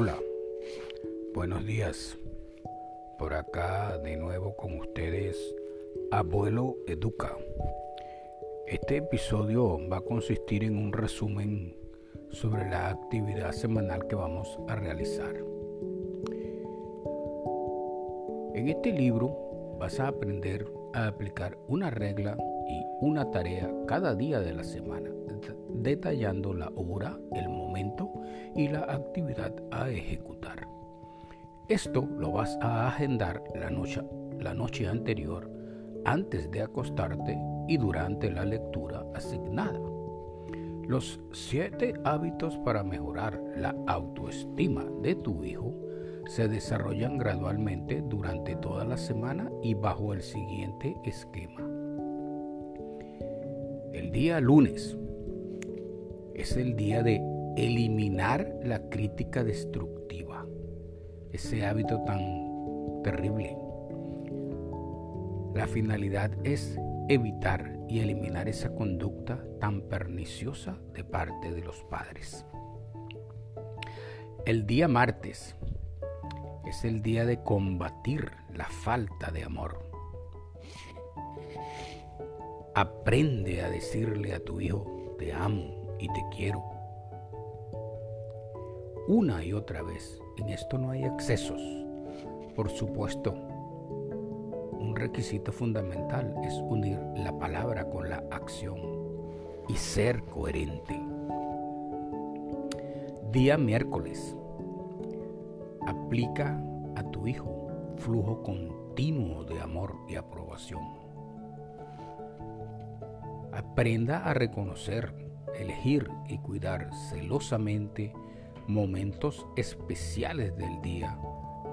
Hola, buenos días. Por acá de nuevo con ustedes, Abuelo Educa. Este episodio va a consistir en un resumen sobre la actividad semanal que vamos a realizar. En este libro vas a aprender a aplicar una regla y una tarea cada día de la semana, detallando la hora, el momento y la actividad a ejecutar. Esto lo vas a agendar la noche, la noche anterior, antes de acostarte y durante la lectura asignada. Los siete hábitos para mejorar la autoestima de tu hijo se desarrollan gradualmente durante toda la semana y bajo el siguiente esquema. El día lunes es el día de eliminar la crítica destructiva, ese hábito tan terrible. La finalidad es evitar y eliminar esa conducta tan perniciosa de parte de los padres. El día martes es el día de combatir la falta de amor. Aprende a decirle a tu hijo, te amo y te quiero una y otra vez. En esto no hay excesos. Por supuesto, un requisito fundamental es unir la palabra con la acción y ser coherente. Día miércoles. Aplica a tu hijo flujo continuo de amor y aprobación. Aprenda a reconocer, elegir y cuidar celosamente momentos especiales del día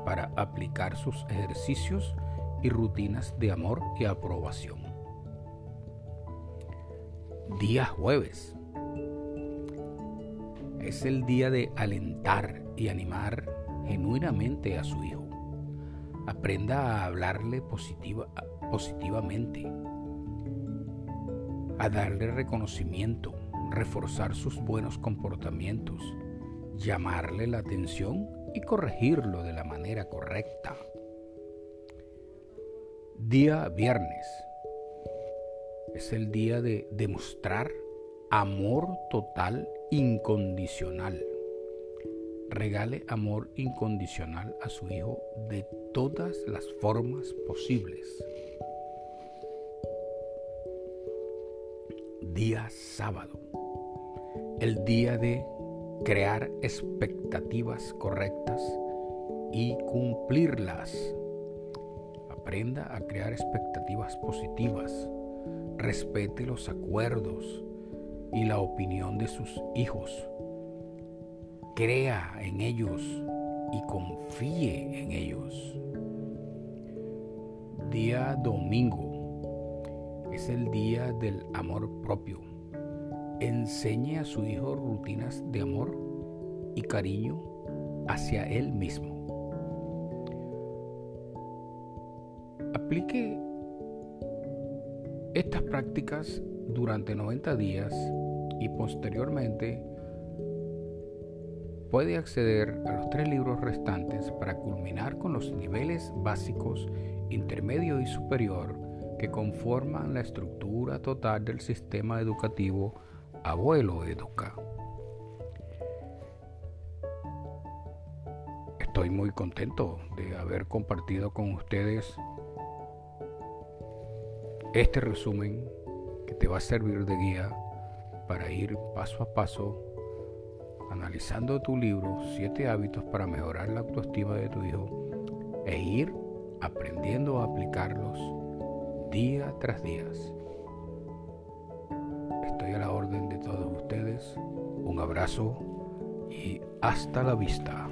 para aplicar sus ejercicios y rutinas de amor y aprobación. Día jueves. Es el día de alentar y animar genuinamente a su hijo. Aprenda a hablarle positiva, positivamente, a darle reconocimiento, reforzar sus buenos comportamientos llamarle la atención y corregirlo de la manera correcta. Día viernes es el día de demostrar amor total incondicional. Regale amor incondicional a su hijo de todas las formas posibles. Día sábado. El día de crear expectativas correctas y cumplirlas. Aprenda a crear expectativas positivas. Respete los acuerdos y la opinión de sus hijos. Crea en ellos y confíe en ellos. Día domingo es el día del amor propio enseñe a su hijo rutinas de amor y cariño hacia él mismo. Aplique estas prácticas durante 90 días y posteriormente puede acceder a los tres libros restantes para culminar con los niveles básicos, intermedio y superior que conforman la estructura total del sistema educativo abuelo educa. Estoy muy contento de haber compartido con ustedes este resumen que te va a servir de guía para ir paso a paso analizando tu libro Siete hábitos para mejorar la autoestima de tu hijo e ir aprendiendo a aplicarlos día tras día a la orden de todos ustedes. Un abrazo y hasta la vista.